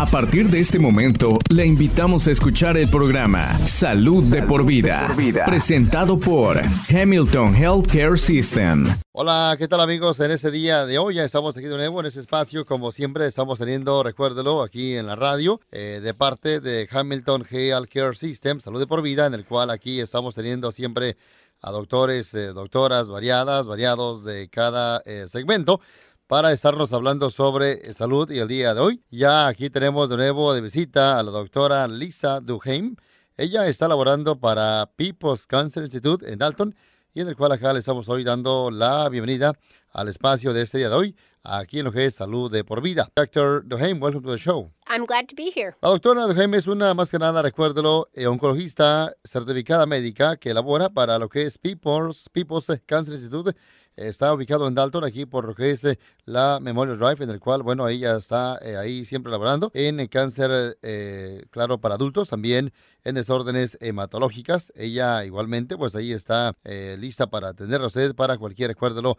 A partir de este momento, le invitamos a escuchar el programa Salud, de, por vida, presentado por Hamilton Healthcare System. Hola, ¿qué tal amigos? En este día de hoy ya estamos aquí de nuevo en este espacio. Como siempre, estamos teniendo, recuérdelo, aquí en la radio, eh, de parte de Hamilton Healthcare System, Salud de por vida, en el cual aquí estamos teniendo siempre a doctores, eh, doctoras variadas, variados de cada eh, segmento para estarnos hablando sobre salud y el día de hoy. Ya aquí tenemos de nuevo de visita a la doctora Lisa Duheim. Ella está laborando para People's Cancer Institute en Dalton y en el cual acá le estamos hoy dando la bienvenida al espacio de este día de hoy, aquí en lo que es Salud de por Vida. Dr. Duheim, welcome to the show. I'm glad to be here. La doctora Duheim es una, más que nada, recuérdelo, eh, oncologista certificada médica que labora para lo que es People's, People's Cancer Institute Está ubicado en Dalton, aquí por lo que es eh, la Memorial Drive, en el cual, bueno, ella está eh, ahí siempre laborando en cáncer, eh, claro, para adultos, también en desórdenes hematológicas. Ella igualmente, pues ahí está lista para atender a usted para cualquier, recuérdelo,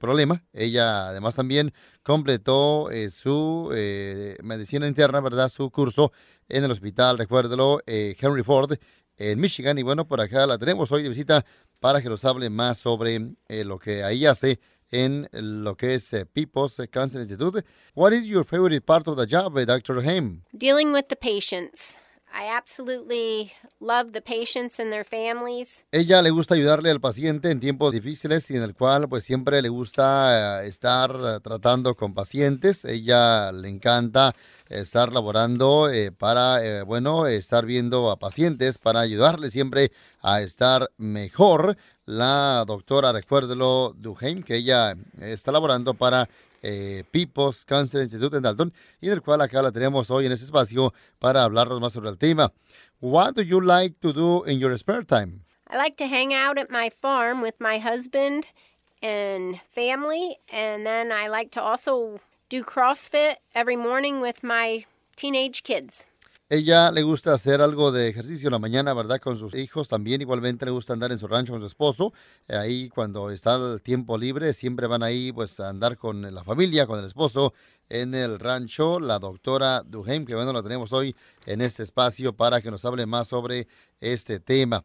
problema. Ella además también completó su medicina interna, ¿verdad? Su curso en el hospital, recuérdelo, Henry Ford en Michigan. Y bueno, por acá la tenemos hoy de visita para que nos hable más sobre eh, lo que ahí hace en lo que es eh, People's Cancer Institute. What is your favorite part of the job, eh, Dr. Haim? Dealing with the patients. I absolutely love the patients and their families. Ella le gusta ayudarle al paciente en tiempos difíciles y en el cual pues siempre le gusta estar tratando con pacientes. Ella le encanta estar laborando eh, para, eh, bueno, estar viendo a pacientes para ayudarle siempre a estar mejor. La doctora, recuérdelo, Duheim, que ella está laborando para eh, People's Cancer Institute en Dalton y del cual acá la tenemos hoy en este espacio para hablarnos más sobre el tema. What do you like to do in your spare time? I like to hang out at my farm with my husband and family, and then I like to also do CrossFit every morning with my teenage kids. Ella le gusta hacer algo de ejercicio en la mañana, ¿verdad? Con sus hijos también. Igualmente le gusta andar en su rancho con su esposo. Ahí cuando está el tiempo libre, siempre van ahí pues a andar con la familia, con el esposo en el rancho. La doctora Duheim, que bueno, la tenemos hoy en este espacio para que nos hable más sobre este tema.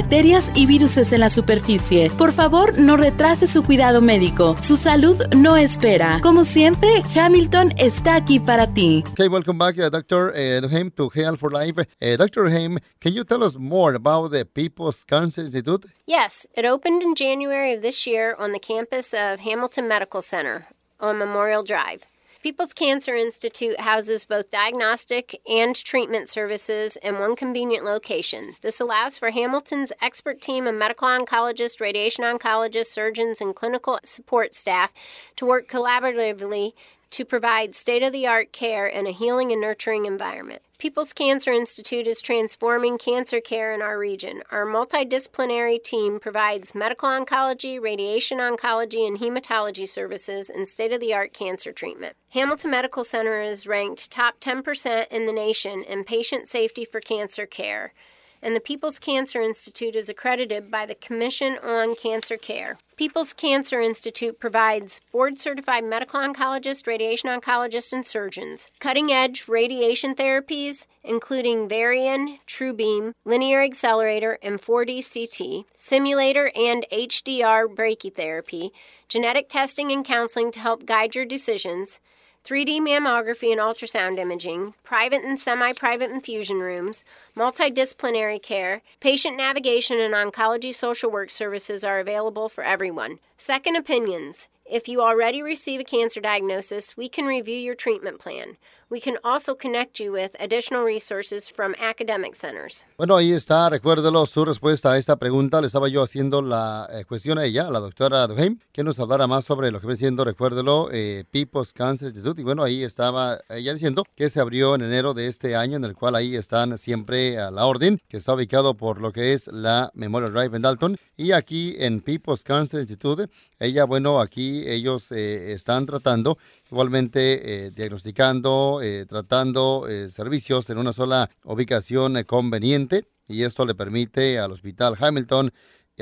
bacterias y virus en la superficie. Por favor, no retrase su cuidado médico. Su salud no espera. Como siempre, Hamilton está aquí para ti. Okay, welcome back, uh, Dr. Uh, Haim to Health for Life. Uh, Dr. Haim, can you tell us more about the People's Cancer Institute? Yes, it opened in January of this year on the campus of Hamilton Medical Center on Memorial Drive. People's Cancer Institute houses both diagnostic and treatment services in one convenient location. This allows for Hamilton's expert team of medical oncologists, radiation oncologists, surgeons, and clinical support staff to work collaboratively to provide state of the art care in a healing and nurturing environment. People's Cancer Institute is transforming cancer care in our region. Our multidisciplinary team provides medical oncology, radiation oncology, and hematology services and state of the art cancer treatment. Hamilton Medical Center is ranked top 10% in the nation in patient safety for cancer care and the People's Cancer Institute is accredited by the Commission on Cancer Care. People's Cancer Institute provides board certified medical oncologists, radiation oncologists, and surgeons, cutting edge radiation therapies, including Varian, TrueBeam, Linear Accelerator, and 4D CT, simulator and HDR brachytherapy, genetic testing and counseling to help guide your decisions 3D mammography and ultrasound imaging, private and semi private infusion rooms, multidisciplinary care, patient navigation, and oncology social work services are available for everyone. Second opinions. If you already receive a cancer diagnosis, we can review your treatment plan. We can also connect you with additional resources from academic centers. Bueno, ahí está, recuérdelo, su respuesta a esta pregunta. Le estaba yo haciendo la eh, cuestión a ella, a la doctora Duheim, que nos hablara más sobre lo que viene siendo, recuérdelo, eh, People's Cancer Institute. Y bueno, ahí estaba ella diciendo que se abrió en enero de este año, en el cual ahí están siempre a la orden, que está ubicado por lo que es la Memorial Drive en Dalton. Y aquí en People's Cancer Institute, ella, bueno, aquí ellos eh, están tratando igualmente eh, diagnosticando, eh, tratando eh, servicios en una sola ubicación conveniente y esto le permite al Hospital Hamilton,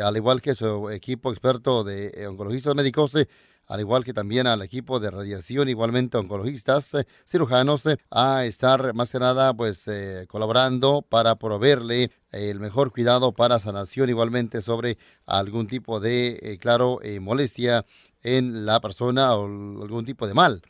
al igual que su equipo experto de oncologistas médicos, al igual que también al equipo de radiación, igualmente oncologistas, cirujanos, a estar más que nada pues colaborando para proveerle el mejor cuidado para sanación igualmente sobre algún tipo de, claro, molestia en la persona o algún tipo de mal.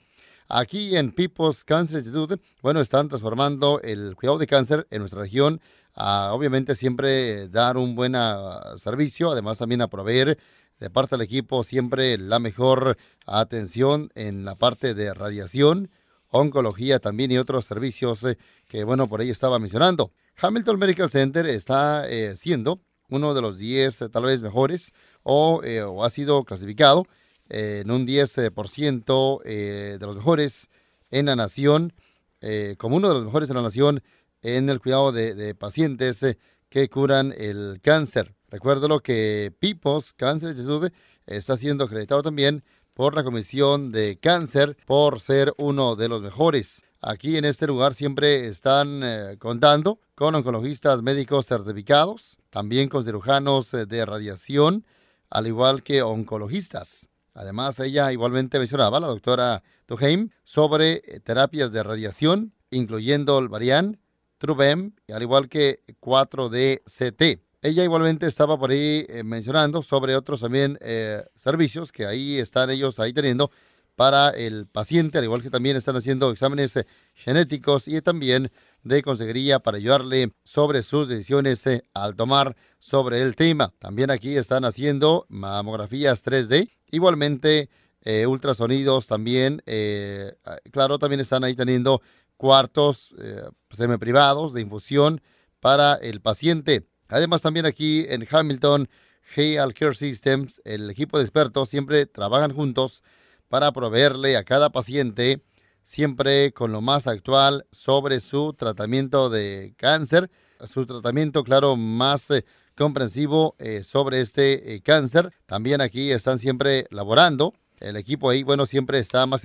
Aquí en People's Cancer Institute, bueno, están transformando el cuidado de cáncer en nuestra región. A, obviamente siempre dar un buen ah, servicio, además también a proveer de parte del equipo siempre la mejor atención en la parte de radiación, oncología también y otros servicios eh, que, bueno, por ahí estaba mencionando. Hamilton Medical Center está eh, siendo uno de los 10 eh, tal vez mejores o, o ha sido clasificado en un 10% eh, de los mejores en la nación, eh, como uno de los mejores en la nación en el cuidado de, pacientes eh, que curan el cáncer. Recuérdalo que People's Cancer Institute está siendo acreditado también por la Comisión de Cáncer por ser uno de los mejores. Aquí en este lugar siempre están contando con oncologistas médicos certificados, también con cirujanos de radiación, al igual que oncologistas. Además, ella igualmente mencionaba, la doctora Duheim, sobre eh, terapias de radiación, incluyendo el Varian, Trubem, al igual que 4DCT. Ella igualmente estaba por ahí eh, mencionando sobre otros también eh, servicios que ahí están ellos ahí teniendo para el paciente, al igual que también están haciendo exámenes genéticos y también de consejería para ayudarle sobre sus decisiones al tomar sobre el tema. También aquí están haciendo mamografías 3D Igualmente, eh, ultrasonidos también, eh, ah, claro, también están ahí teniendo cuartos eh, semi-privados de infusión para el paciente. Además, también aquí en Hamilton, Health Care Systems, el equipo de expertos siempre trabajan juntos para proveerle a cada paciente siempre con lo más actual sobre su tratamiento de cáncer, su tratamiento, claro, más comprensivo eh, sobre este eh, cáncer. También aquí están siempre laborando. El equipo ahí, bueno, siempre está más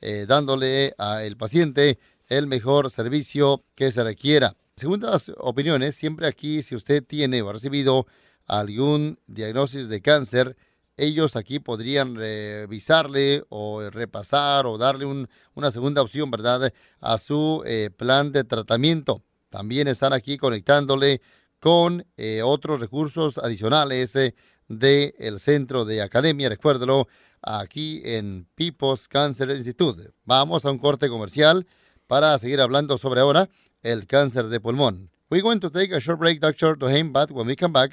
eh, dándole al paciente el mejor servicio que se requiera. Segundas opiniones, siempre aquí, si usted tiene o ha recibido algún diagnóstico de cáncer, ellos aquí podrían revisarle o repasar o darle una segunda opción, ¿verdad?, a su plan de tratamiento. También están aquí conectándole con eh, otros recursos adicionales eh, del Centro de Academia, recuérdelo, aquí en People's Cancer Institute. Vamos a un corte comercial para seguir hablando sobre ahora el cáncer de pulmón. We're going to take a short break, Dr. Dohaim, but when we come back,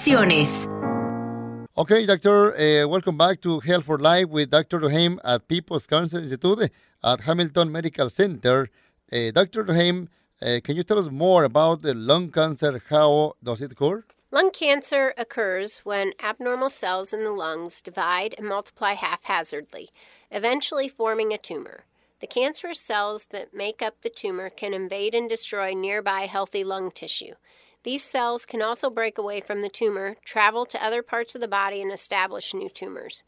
actualizaciones. Okay, doctor, uh, welcome back to Health for Life with Dr. Duhaim at People's Cancer Institute at Hamilton Medical Center. Uh, Dr. Duhaim, uh, can you tell us more about the lung cancer? How does it occur? Lung cancer occurs when abnormal cells in the lungs divide and multiply haphazardly, eventually forming a tumor. The cancerous cells that make up the tumor can invade and destroy nearby healthy lung tissue. These cells can also break away from the tumor, travel to other parts of the body, and establish new tumors.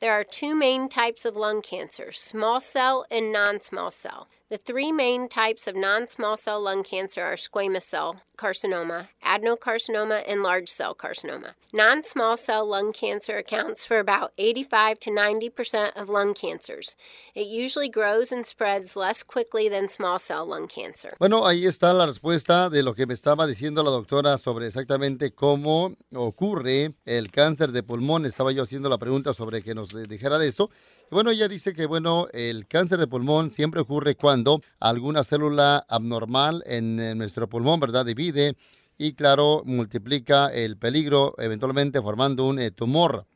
There are two main types of lung cancer small cell and non small cell. The three main types of non small cell lung cancer are squamous cell carcinoma, adenocarcinoma, and large cell carcinoma. Non small cell lung cancer accounts for about 85 to 90% of lung cancers. It usually grows and spreads less quickly than small cell lung cancer. Bueno, ahí está la respuesta de lo que me estaba diciendo la doctora sobre exactamente cómo ocurre el cáncer de pulmón. Estaba yo haciendo la pregunta sobre que nos eh, dijera de eso. Bueno, ella dice que, bueno, el cáncer de pulmón siempre ocurre cuando alguna célula abnormal en, nuestro pulmón, ¿verdad?, divide y, claro, multiplica el peligro, eventualmente formando un eh, tumor.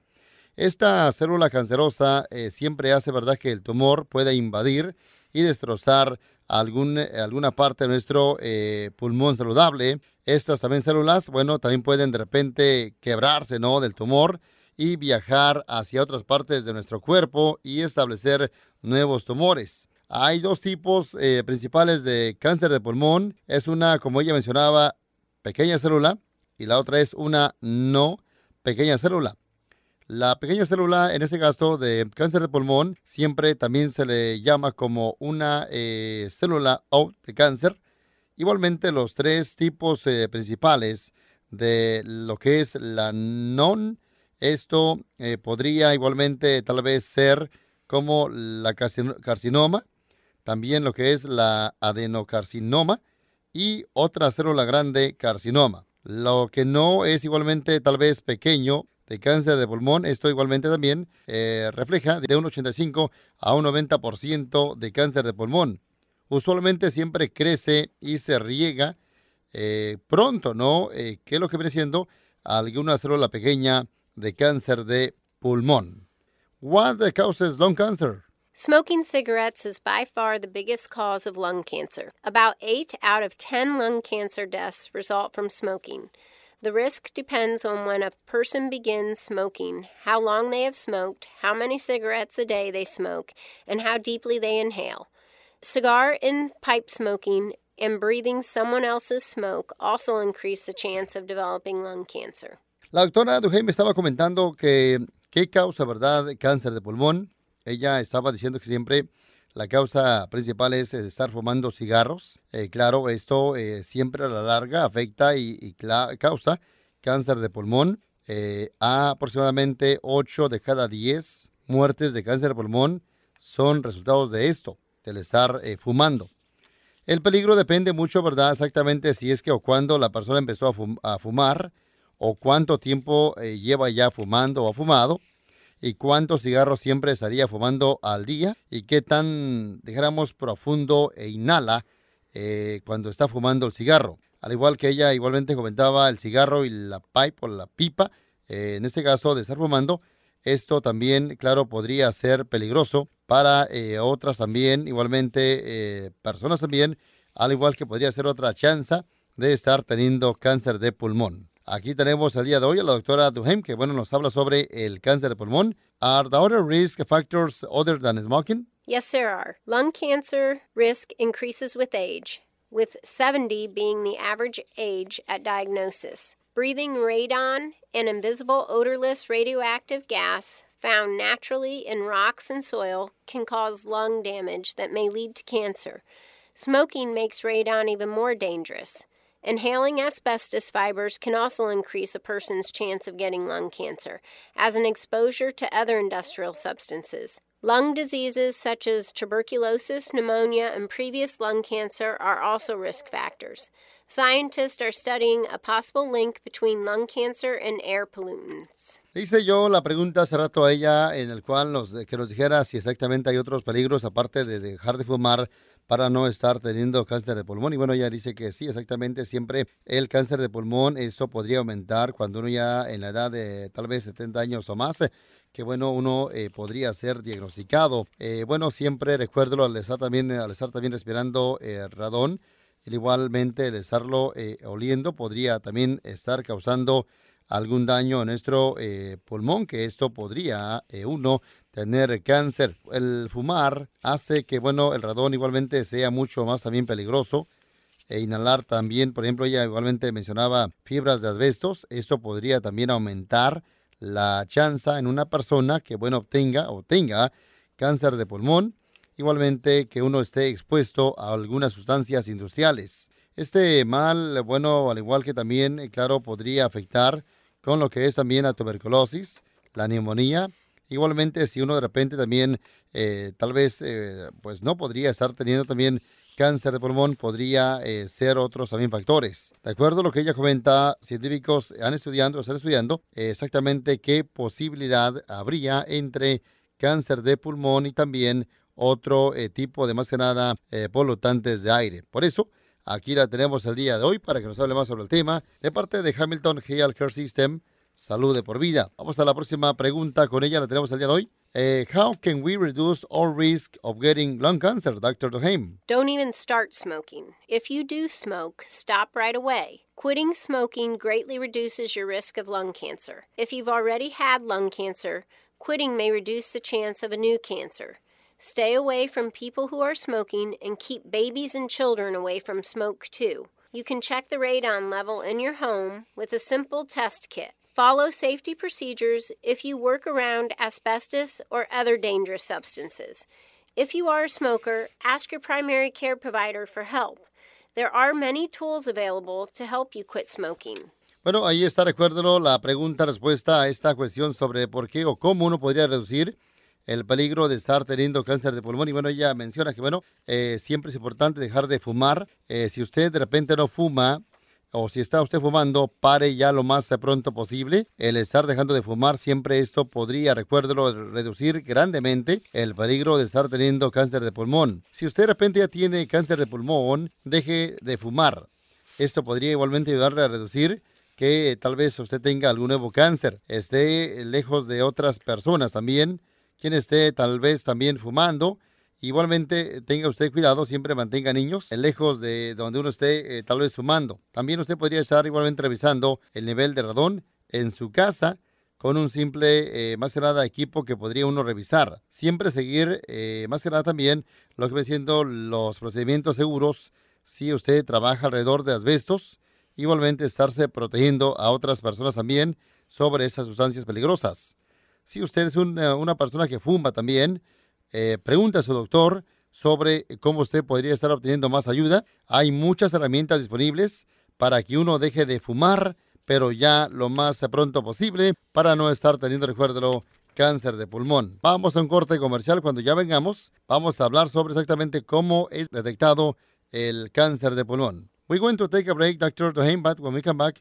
Esta célula cancerosa eh, siempre hace, ¿verdad?, que el tumor pueda invadir y destrozar algún, eh, alguna parte de nuestro pulmón saludable. Estas también células, bueno, también pueden de repente quebrarse, ¿no?, del tumor y viajar hacia otras partes de nuestro cuerpo y establecer nuevos tumores. Hay dos tipos eh, principales de cáncer de pulmón. Es una, como ella mencionaba, pequeña célula y la otra es una no pequeña célula. La pequeña célula, en este caso de cáncer de pulmón, siempre también se le llama como una eh, célula de cáncer. Igualmente, los tres tipos eh, principales de lo que es la non esto eh, podría igualmente tal vez ser como la carcinoma, también lo que es la adenocarcinoma y otra célula grande carcinoma. Lo que no es igualmente tal vez pequeño de cáncer de pulmón, esto igualmente también eh, refleja de un 85 a un 90% de cáncer de pulmón. Usualmente siempre crece y se riega eh, pronto, ¿no? ¿Qué es lo que viene siendo? Alguna célula pequeña de cáncer de pulmón. What causes lung cancer? Smoking cigarettes is by far the biggest cause of lung cancer. About 8 out of 10 lung cancer deaths result from smoking. The risk depends on when a person begins smoking, how long they have smoked, how many cigarettes a day they smoke, and how deeply they inhale. Cigar and pipe smoking and breathing someone else's smoke also increase the chance of developing lung cancer. La doctora Duhey me estaba comentando que qué causa, ¿verdad?, cáncer de pulmón. Ella estaba diciendo que siempre la causa principal es estar fumando cigarros. Eh, claro, esto eh, siempre a la larga afecta y, causa cáncer de pulmón. Eh, aproximadamente 8 de cada 10 muertes de cáncer de pulmón son resultados de esto, del estar fumando. El peligro depende mucho, ¿verdad? Exactamente si es que o cuando la persona empezó a fumar o cuánto tiempo eh, lleva ya fumando o ha fumado y cuántos cigarros siempre estaría fumando al día y qué tan, dijéramos, profundo e inhala eh, cuando está fumando el cigarro. Al igual que ella igualmente comentaba el cigarro y la pipe o la pipa, eh, en este caso de estar fumando, esto también, claro, podría ser peligroso para otras también, igualmente personas también, al igual que podría ser otra chance de estar teniendo cáncer de pulmón. Aquí tenemos el día de hoy a la doctora Duhem, que bueno, nos habla sobre el cáncer de pulmón. Are there other risk factors other than smoking? Yes, there are. Lung cancer risk increases with age, with 70 being the average age at diagnosis. Breathing radon, an invisible odorless radioactive gas found naturally in rocks and soil, can cause lung damage that may lead to cancer. Smoking makes radon even more dangerous. Inhaling asbestos fibers can also increase a person's chance of getting lung cancer, as an exposure to other industrial substances. Lung diseases such as tuberculosis, pneumonia, and previous lung cancer are also risk factors. Scientists are studying a possible link between lung cancer and air pollutants. Hice yo la pregunta hace rato a ella en el cual nos, que nos dijera si exactamente hay otros peligros aparte de dejar de fumar para no estar teniendo cáncer de pulmón. Y bueno, ella dice que sí, exactamente, siempre el cáncer de pulmón, eso podría aumentar cuando uno ya en la edad de tal vez 70 años o más, que bueno, uno eh, podría ser diagnosticado. Eh, bueno, siempre recuerdo al estar también, al estar también respirando eh, radón, igualmente el estarlo oliendo podría también estar causando algún daño en nuestro pulmón, que esto podría uno tener cáncer. El fumar hace que, bueno, el radón igualmente sea mucho más también peligroso. E inhalar también, por ejemplo, ella igualmente mencionaba fibras de asbestos. Esto podría también aumentar la chance en una persona que, bueno, obtenga o tenga cáncer de pulmón. igualmente que uno esté expuesto a algunas sustancias industriales. Este mal, bueno, al igual que también, eh, claro, podría afectar con lo que es también la tuberculosis, la neumonía. Igualmente, si uno de repente también, eh, tal vez, eh, pues no podría estar teniendo también cáncer de pulmón, podría ser otros también factores. De acuerdo a lo que ella comenta, científicos han estudiando, están estudiando exactamente qué posibilidad habría entre cáncer de pulmón y también otro tipo de más que nada polutantes de aire. Por eso, Aquí la tenemos el día de hoy para que nos hable más sobre el tema de parte de Hamilton Health Care System, Salud de por Vida. Vamos a la próxima pregunta con ella, la tenemos el día de hoy. Uh, how can we reduce our risk of getting lung cancer, Dr. Doheim? Don't even start smoking. If you do smoke, stop right away. Quitting smoking greatly reduces your risk of lung cancer. If you've already had lung cancer, quitting may reduce the chance of a new cancer. Stay away from people who are smoking and keep babies and children away from smoke too. You can check the radon level in your home with a simple test kit. Follow safety procedures if you work around asbestos or other dangerous substances. If you are a smoker, ask your primary care provider for help. There are many tools available to help you quit smoking. Bueno, ahí está, recuérdelo, la pregunta-respuesta a esta cuestión sobre por qué o cómo uno podría reducir el peligro de estar teniendo cáncer de pulmón. Y bueno, ella menciona que, bueno, eh, siempre es importante dejar de fumar. Eh, si usted de repente no fuma, o si está usted fumando, pare ya lo más pronto posible. El estar dejando de fumar, siempre esto podría, recuérdelo, reducir grandemente el peligro de estar teniendo cáncer de pulmón. Si usted de repente ya tiene cáncer de pulmón, deje de fumar. Esto podría igualmente ayudarle a reducir que tal vez usted tenga algún nuevo cáncer, esté lejos de otras personas también quien esté tal vez también fumando. Igualmente, tenga usted cuidado, siempre mantenga niños lejos de donde uno esté eh, tal vez fumando. También usted podría estar igualmente revisando el nivel de radón en su casa con un simple, eh, más que nada, equipo que podría uno revisar. Siempre seguir, eh, más que también, lo que va siendo los procedimientos seguros si usted trabaja alrededor de asbestos. Igualmente, estarse protegiendo a otras personas también sobre esas sustancias peligrosas. Si usted es una, persona que fuma también, eh, pregunta a su doctor sobre cómo usted podría estar obteniendo más ayuda. Hay muchas herramientas disponibles para que uno deje de fumar, pero ya lo más pronto posible para no estar teniendo, recuérdelo, cáncer de pulmón. Vamos a un corte comercial. Cuando ya vengamos, vamos a hablar sobre exactamente cómo es detectado el cáncer de pulmón. We're going to take a break, Dr. Dohain, but when we come back,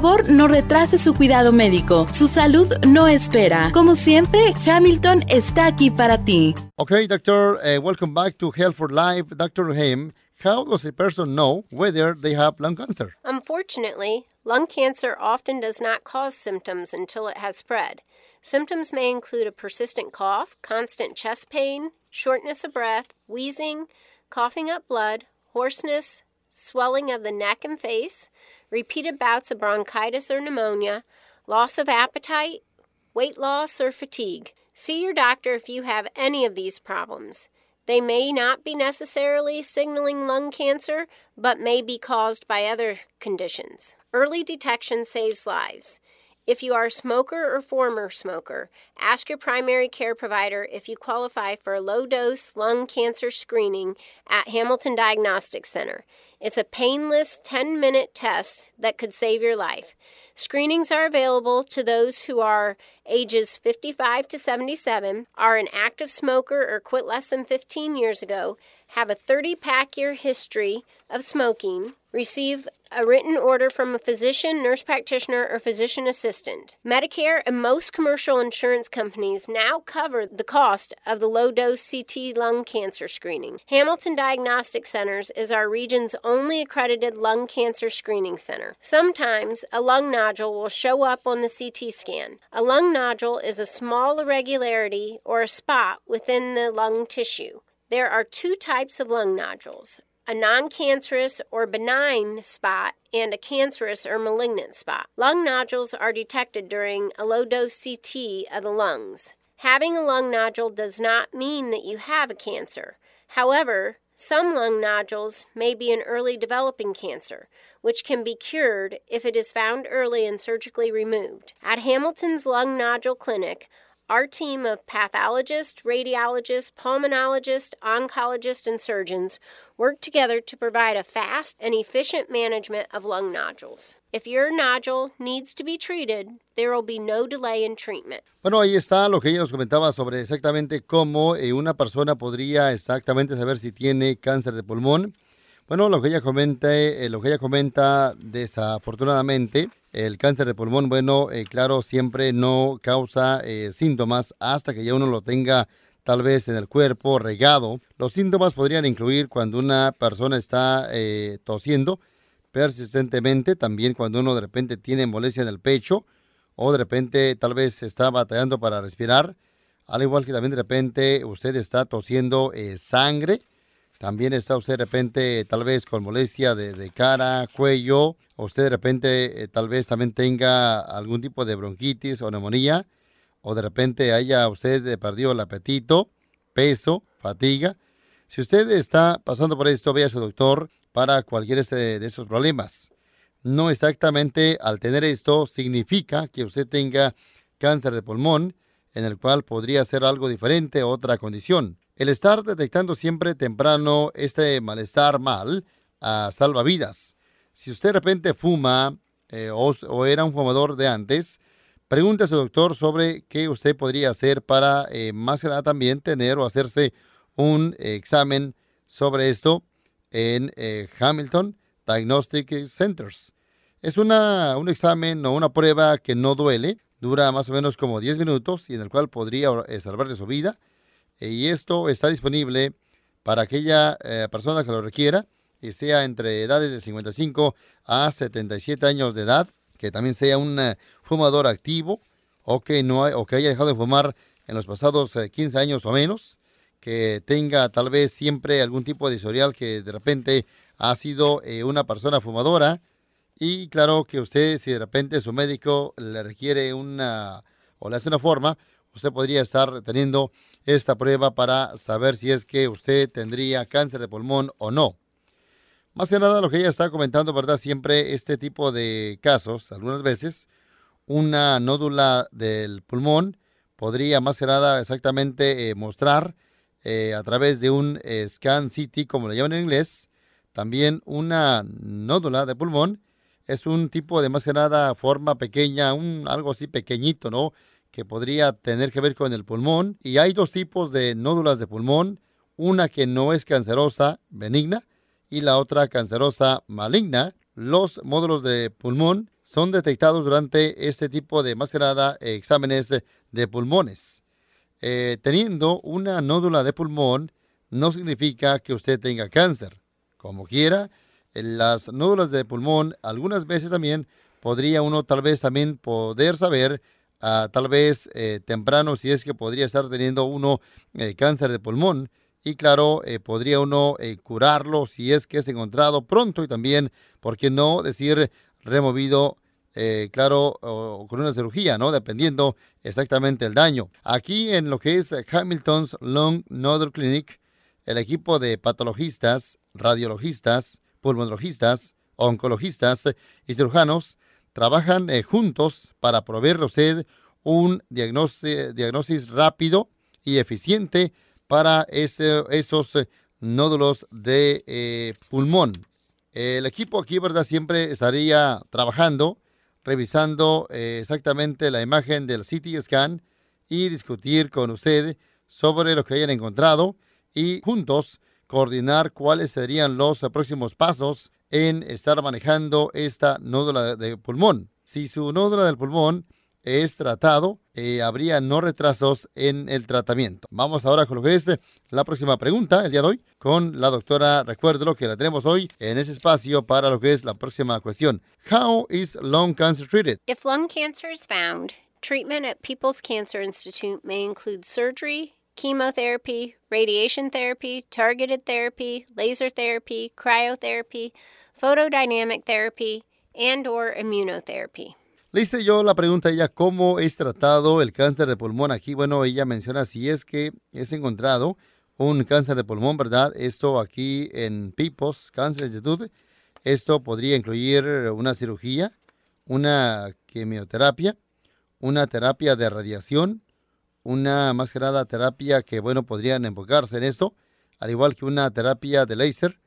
favor, no retrase su cuidado médico. Su salud no espera. Como siempre, Hamilton está aquí para ti. Okay, doctor, uh, welcome back to Health for Life. Dr. Haim, how does a person know whether they have lung cancer? Unfortunately, lung cancer often does not cause symptoms until it has spread. Symptoms may include a persistent cough, constant chest pain, shortness of breath, wheezing, coughing up blood, hoarseness, swelling of the neck and face, repeated bouts of bronchitis or pneumonia, loss of appetite, weight loss, or fatigue. See your doctor if you have any of these problems. They may not be necessarily signaling lung cancer, but may be caused by other conditions. Early detection saves lives. If you are a smoker or former smoker, ask your primary care provider if you qualify for a low dose lung cancer screening at Hamilton Diagnostic Center. It's a painless 10 minute test that could save your life. Screenings are available to those who are ages 55 to 77, are an active smoker or quit less than 15 years ago, have a 30 pack year history of smoking, receive a written order from a physician, nurse practitioner, or physician assistant. Medicare and most commercial insurance companies now cover the cost of the low dose CT lung cancer screening. Hamilton Diagnostic Centers is our region's only accredited lung cancer screening center. Sometimes a lung nodule will show up on the CT scan. A lung nodule is a small irregularity or a spot within the lung tissue. There are two types of lung nodules a non cancerous or benign spot and a cancerous or malignant spot. Lung nodules are detected during a low dose CT of the lungs. Having a lung nodule does not mean that you have a cancer. However, some lung nodules may be an early developing cancer, which can be cured if it is found early and surgically removed. At Hamilton's Lung Nodule Clinic, our team of pathologists, radiologists, pulmonologists, oncologists, and surgeons work together to provide a fast and efficient management of lung nodules. If your nodule needs to be treated, there will be no delay in treatment. Bueno, ahí está lo que ella nos comentaba sobre exactamente cómo eh, una persona podría exactamente saber si tiene cáncer de pulmón. Bueno, lo que ella comenta, eh, lo que ella comenta desafortunadamente el cáncer de pulmón, bueno, eh, claro, siempre no causa eh, síntomas hasta que ya uno lo tenga tal vez en el cuerpo regado. Los síntomas podrían incluir cuando una persona está eh, tosiendo persistentemente, también cuando uno de repente tiene molestia en el pecho o de repente tal vez está batallando para respirar, al igual que también de repente usted está tosiendo sangre también está usted de repente tal vez con molestia de, cara, cuello, usted de repente eh, tal vez también tenga algún tipo de bronquitis o neumonía, o de repente haya usted perdido el apetito, peso, fatiga. Si usted está pasando por esto, vea a su doctor para cualquiera de esos problemas. No exactamente al tener esto significa que usted tenga cáncer de pulmón, en el cual podría ser algo diferente, otra condición. El estar detectando siempre temprano este malestar mal uh, salva vidas. Si usted de repente fuma eh, o, era un fumador de antes, pregunte a su doctor sobre qué usted podría hacer para eh, más que nada también tener o hacerse un examen sobre esto en eh, Hamilton Diagnostic Centers. Es una, un examen o una prueba que no duele, dura más o menos como 10 minutos y en el cual podría salvarle su vida y esto está disponible para aquella persona que lo requiera y sea entre edades de 55 a 77 años de edad, que también sea un eh, fumador activo o que, no o que haya dejado de fumar en los pasados 15 eh, años o menos, que tenga tal vez siempre algún tipo de historial que de repente ha sido una persona fumadora y claro que usted si de repente su médico le requiere una o le hace una forma, usted podría estar teniendo esta prueba para saber si es que usted tendría cáncer de pulmón o no. Más que nada lo que ella está comentando, ¿verdad? Siempre este tipo de casos, algunas veces, una nódula del pulmón podría más que nada exactamente eh, mostrar eh, a través de un scan CT, como le llaman en inglés, también una nódula de pulmón es un tipo de más que nada forma pequeña, un algo así pequeñito, ¿no? que podría tener que ver con el pulmón. Y hay dos tipos de nódulas de pulmón, una que no es cancerosa, benigna, y la otra cancerosa, maligna. Los módulos de pulmón son detectados durante este tipo de más exámenes de pulmones. Eh, teniendo una nódula de pulmón no significa que usted tenga cáncer. Como quiera, las nódulas de pulmón algunas veces también podría uno tal vez también poder saber tal vez eh, temprano si es que podría estar teniendo uno eh, cáncer de pulmón y claro, eh, podría uno curarlo si es que es encontrado pronto y también, ¿por qué no decir removido? claro, o, con una cirugía, ¿no? Dependiendo exactamente el daño. Aquí en lo que es Hamilton's Lung Nodal Clinic, el equipo de patologistas, radiologistas, pulmonologistas, oncologistas y cirujanos trabajan eh, juntos para proveerle a usted un diagnóstico rápido y eficiente para esos eh, nódulos de eh, pulmón. El equipo aquí, ¿verdad? Siempre estaría trabajando, revisando exactamente la imagen del CT scan y discutir con usted sobre lo que hayan encontrado y juntos coordinar cuáles serían los próximos pasos en estar manejando esta nódula de pulmón. Si su nódula del pulmón es tratado, eh, habría no retrasos en el tratamiento. Vamos ahora con lo que es la próxima pregunta el día de hoy con la doctora. Recuérdelo que la tenemos hoy en ese espacio para lo que es la próxima cuestión. How is lung cancer treated? If lung cancer is found, treatment at People's Cancer Institute may include surgery, chemotherapy, radiation therapy, targeted therapy, laser therapy, cryotherapy, photodynamic therapy, and or immunotherapy. Le hice yo la pregunta a ella, ¿cómo es tratado el cáncer de pulmón? Aquí, bueno, ella menciona si es que es encontrado un cáncer de pulmón, ¿verdad? Esto aquí en Pipos Cancer Institute. Esto podría incluir una cirugía, una quimioterapia, una terapia de radiación, una más que nada terapia que, bueno, podrían enfocarse en esto, al igual que una terapia de láser,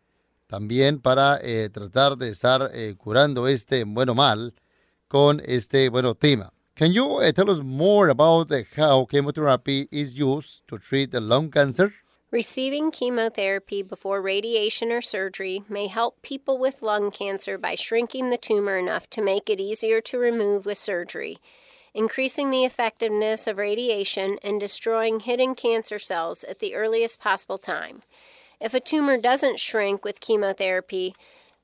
también para eh, tratar de estar eh, curando este, bueno, mal con este, bueno, tema. Can you uh, tell us more about uh, how chemotherapy is used to treat the lung cancer? Receiving chemotherapy before radiation or surgery may help people with lung cancer by shrinking the tumor enough to make it easier to remove with surgery, increasing the effectiveness of radiation, and destroying hidden cancer cells at the earliest possible time. If a tumor doesn't shrink with chemotherapy,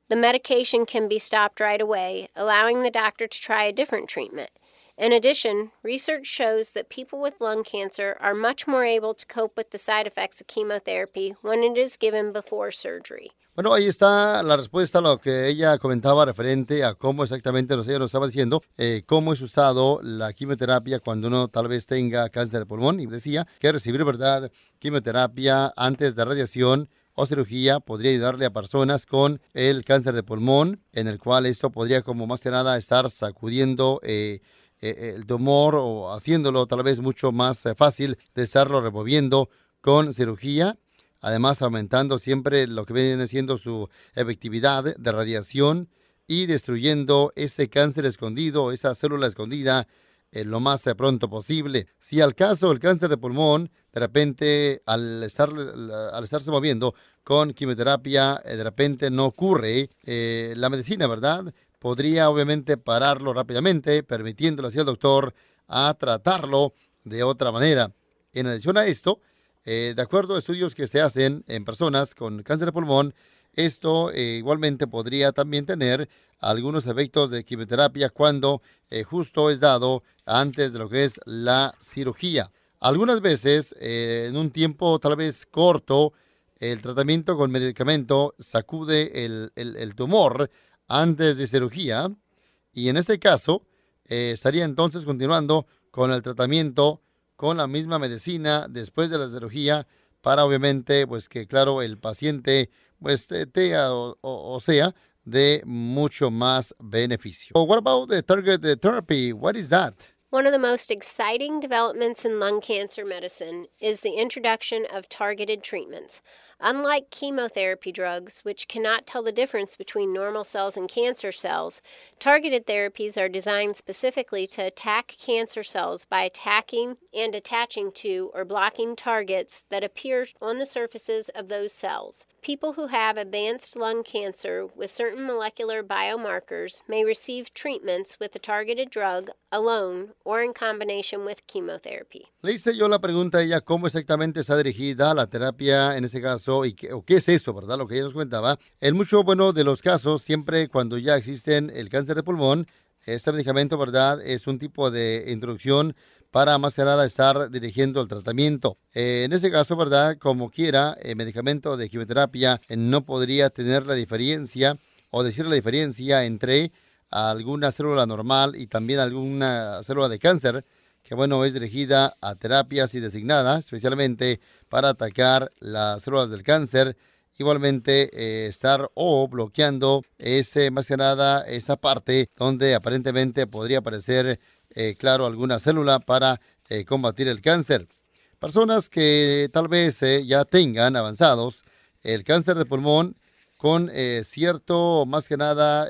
the medication can be stopped right away, allowing the doctor to try a different treatment. In addition, research shows that people with lung cancer are much more able to cope with the side effects of chemotherapy when it is given before surgery. Bueno, ahí está la respuesta a lo que ella comentaba referente a cómo exactamente nos, ella nos estaba diciendo, eh, cómo es usado la quimioterapia cuando uno tal vez tenga cáncer de pulmón. Y decía que recibir, ¿verdad?, quimioterapia antes de radiación o cirugía podría ayudarle a personas con el cáncer de pulmón, en el cual esto podría como más que nada estar sacudiendo eh, eh, el tumor o haciéndolo tal vez mucho más eh, fácil de estarlo removiendo con cirugía. Además, aumentando siempre lo que viene siendo su efectividad de radiación y destruyendo ese cáncer escondido, esa célula escondida lo más pronto posible. Si al caso el cáncer de pulmón de repente al, estar, al estarse moviendo con quimioterapia, eh, de repente no ocurre eh, la medicina, ¿verdad? Podría obviamente pararlo rápidamente, permitiéndole así al doctor a tratarlo de otra manera. En adición a esto, eh, de acuerdo a estudios que se hacen en personas con cáncer de pulmón, esto igualmente podría también tener algunos efectos de quimioterapia cuando justo es dado antes de lo que es la cirugía. Algunas veces, eh, en un tiempo tal vez corto, el tratamiento con medicamento sacude el, tumor antes de cirugía y en este caso eh, estaría entonces continuando con el tratamiento con la misma medicina después de la cirugía para obviamente pues que claro el paciente pues tenga o, sea de mucho más beneficio. what about the target therapy? What is that? One of the most exciting developments in lung cancer medicine is the introduction of targeted treatments. Unlike chemotherapy drugs, which cannot tell the difference between normal cells and cancer cells, targeted therapies are designed specifically to attack cancer cells by attacking and attaching to or blocking targets that appear on the surfaces of those cells. People who have advanced lung cancer with certain molecular biomarkers may receive treatments with a targeted drug alone or in combination with chemotherapy. Le hice yo la pregunta a ella cómo exactamente está dirigida la terapia en ese caso y qué, o qué es eso, ¿verdad? Lo que ella nos comentaba. En mucho, bueno, de los casos, siempre cuando ya existen el cáncer de pulmón, este medicamento, ¿verdad? Es un tipo de introducción para más que nada estar dirigiendo el tratamiento. Eh, en ese caso, ¿verdad? Como quiera, el medicamento de quimioterapia eh, no podría tener la diferencia o decir la diferencia entre alguna célula normal y también alguna célula de cáncer que bueno, es dirigida a terapias y designada especialmente para atacar las células del cáncer, igualmente eh, estar o bloqueando ese, más que nada, esa parte donde aparentemente podría aparecer eh, claro, alguna célula para eh, combatir el cáncer. Personas que tal vez eh, ya tengan avanzados el cáncer de pulmón con cierto, más que nada,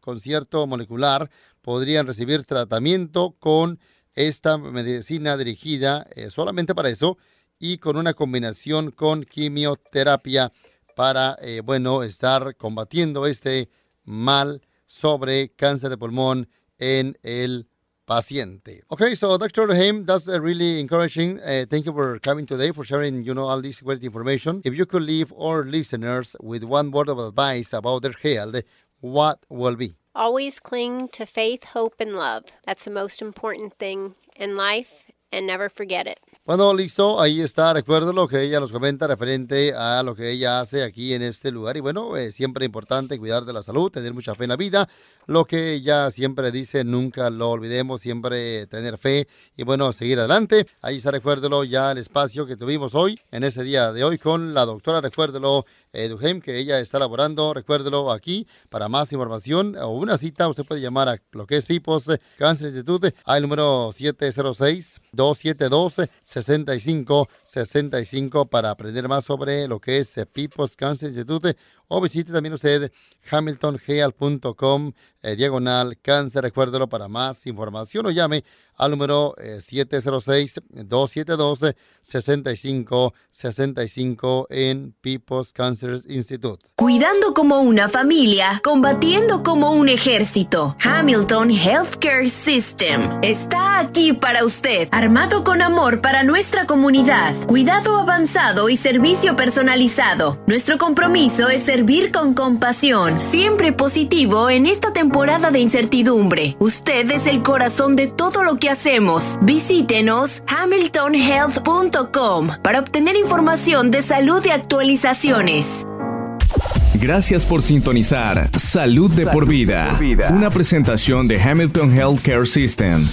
con cierto molecular, podrían recibir tratamiento con esta medicina dirigida solamente para eso y con una combinación con quimioterapia para, bueno, estar combatiendo este mal sobre cáncer de pulmón en el paciente. Okay, so Dr. Haim, that's uh, really encouraging. Uh, thank you for coming today, for sharing, you know, all this great information. If you could leave our listeners with one word of advice about their health, what will be? Always cling to faith, hope, and love. That's the most important thing in life and never forget it. Bueno, listo, ahí está, recuerdo lo que ella nos comenta referente a lo que ella hace aquí en este lugar. Y bueno, es siempre importante cuidar de la salud, tener mucha fe en la vida. Lo que ella siempre dice, nunca lo olvidemos, siempre tener fe y bueno, seguir adelante. Ahí está, recuérdelo ya el espacio que tuvimos hoy, en ese día de hoy, con la doctora, recuérdelo, Eduhem, que ella está laborando, recuérdelo aquí. Para más información o una cita, usted puede llamar a lo que es Pipos Cancer Institute al número 706-272-6565 para aprender más sobre lo que es Pipos Cancer Institute o visite también usted hamiltongeal.com eh, diagonal cáncer. Recuérdelo para más información o llame al número 706-272-6565 eh, en People's Cancer Institute. Cuidando como una familia, combatiendo como un ejército. Hamilton Healthcare System está aquí para usted, armado con amor para nuestra comunidad, cuidado avanzado y servicio personalizado. Nuestro compromiso es servir con compasión, siempre positivo en esta temporada de incertidumbre. Usted es el corazón de todo lo que hacemos. Visítenos hamiltonhealth.com para obtener información de salud y actualizaciones. Gracias por sintonizar Salud de, por, vida, una presentación de Hamilton Healthcare System.